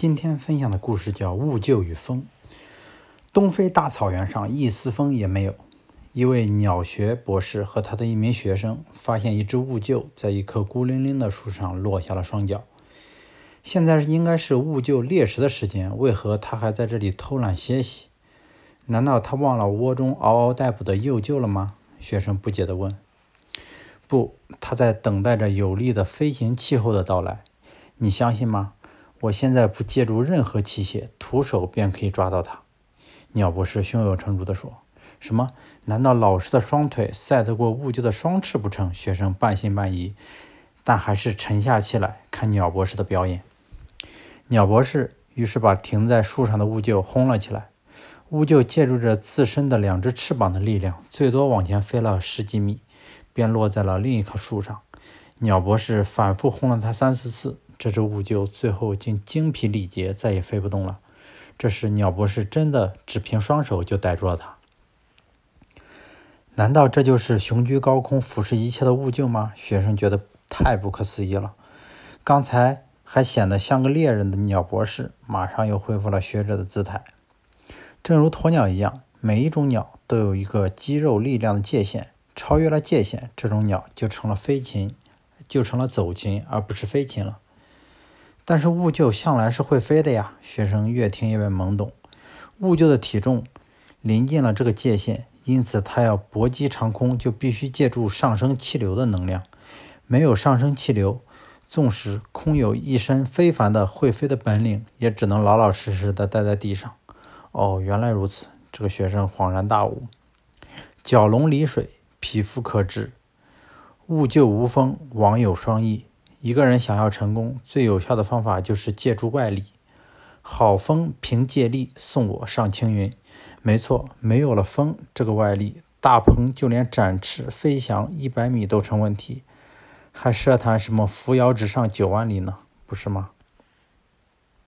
今天分享的故事叫《兀鹫与风》。东非大草原上一丝风也没有。一位鸟学博士和他的一名学生发现一只兀鹫在一棵孤零零的树上落下了双脚。现在应该是兀鹫猎食的时间，为何它还在这里偷懒歇息？难道它忘了窝中嗷嗷待哺的幼鹫了吗？学生不解地问。不，它在等待着有利的飞行气候的到来。你相信吗？我现在不借助任何器械，徒手便可以抓到它。”鸟博士胸有成竹地说。“什么？难道老师的双腿赛得过兀鹫的双翅不成？”学生半信半疑，但还是沉下气来看鸟博士的表演。鸟博士于是把停在树上的兀鹫轰了起来。兀鹫借助着自身的两只翅膀的力量，最多往前飞了十几米，便落在了另一棵树上。鸟博士反复轰了它三四次。这只兀鹫最后竟精疲力竭，再也飞不动了。这时，鸟博士真的只凭双手就逮住了它。难道这就是雄居高空、俯视一切的兀鹫吗？学生觉得太不可思议了。刚才还显得像个猎人的鸟博士，马上又恢复了学者的姿态。正如鸵鸟一样，每一种鸟都有一个肌肉力量的界限，超越了界限，这种鸟就成了飞禽，就成了走禽，而不是飞禽了。但是兀鹫向来是会飞的呀，学生越听越懵懂。兀鹫的体重临近了这个界限，因此它要搏击长空，就必须借助上升气流的能量。没有上升气流，纵使空有一身非凡的会飞的本领，也只能老老实实的待在地上。哦，原来如此，这个学生恍然大悟。蛟龙离水，匹夫可治；兀鹫无风，王有双翼。一个人想要成功，最有效的方法就是借助外力。好风凭借力送我上青云。没错，没有了风这个外力，大鹏就连展翅飞翔一百米都成问题，还奢谈什么扶摇直上九万里呢？不是吗？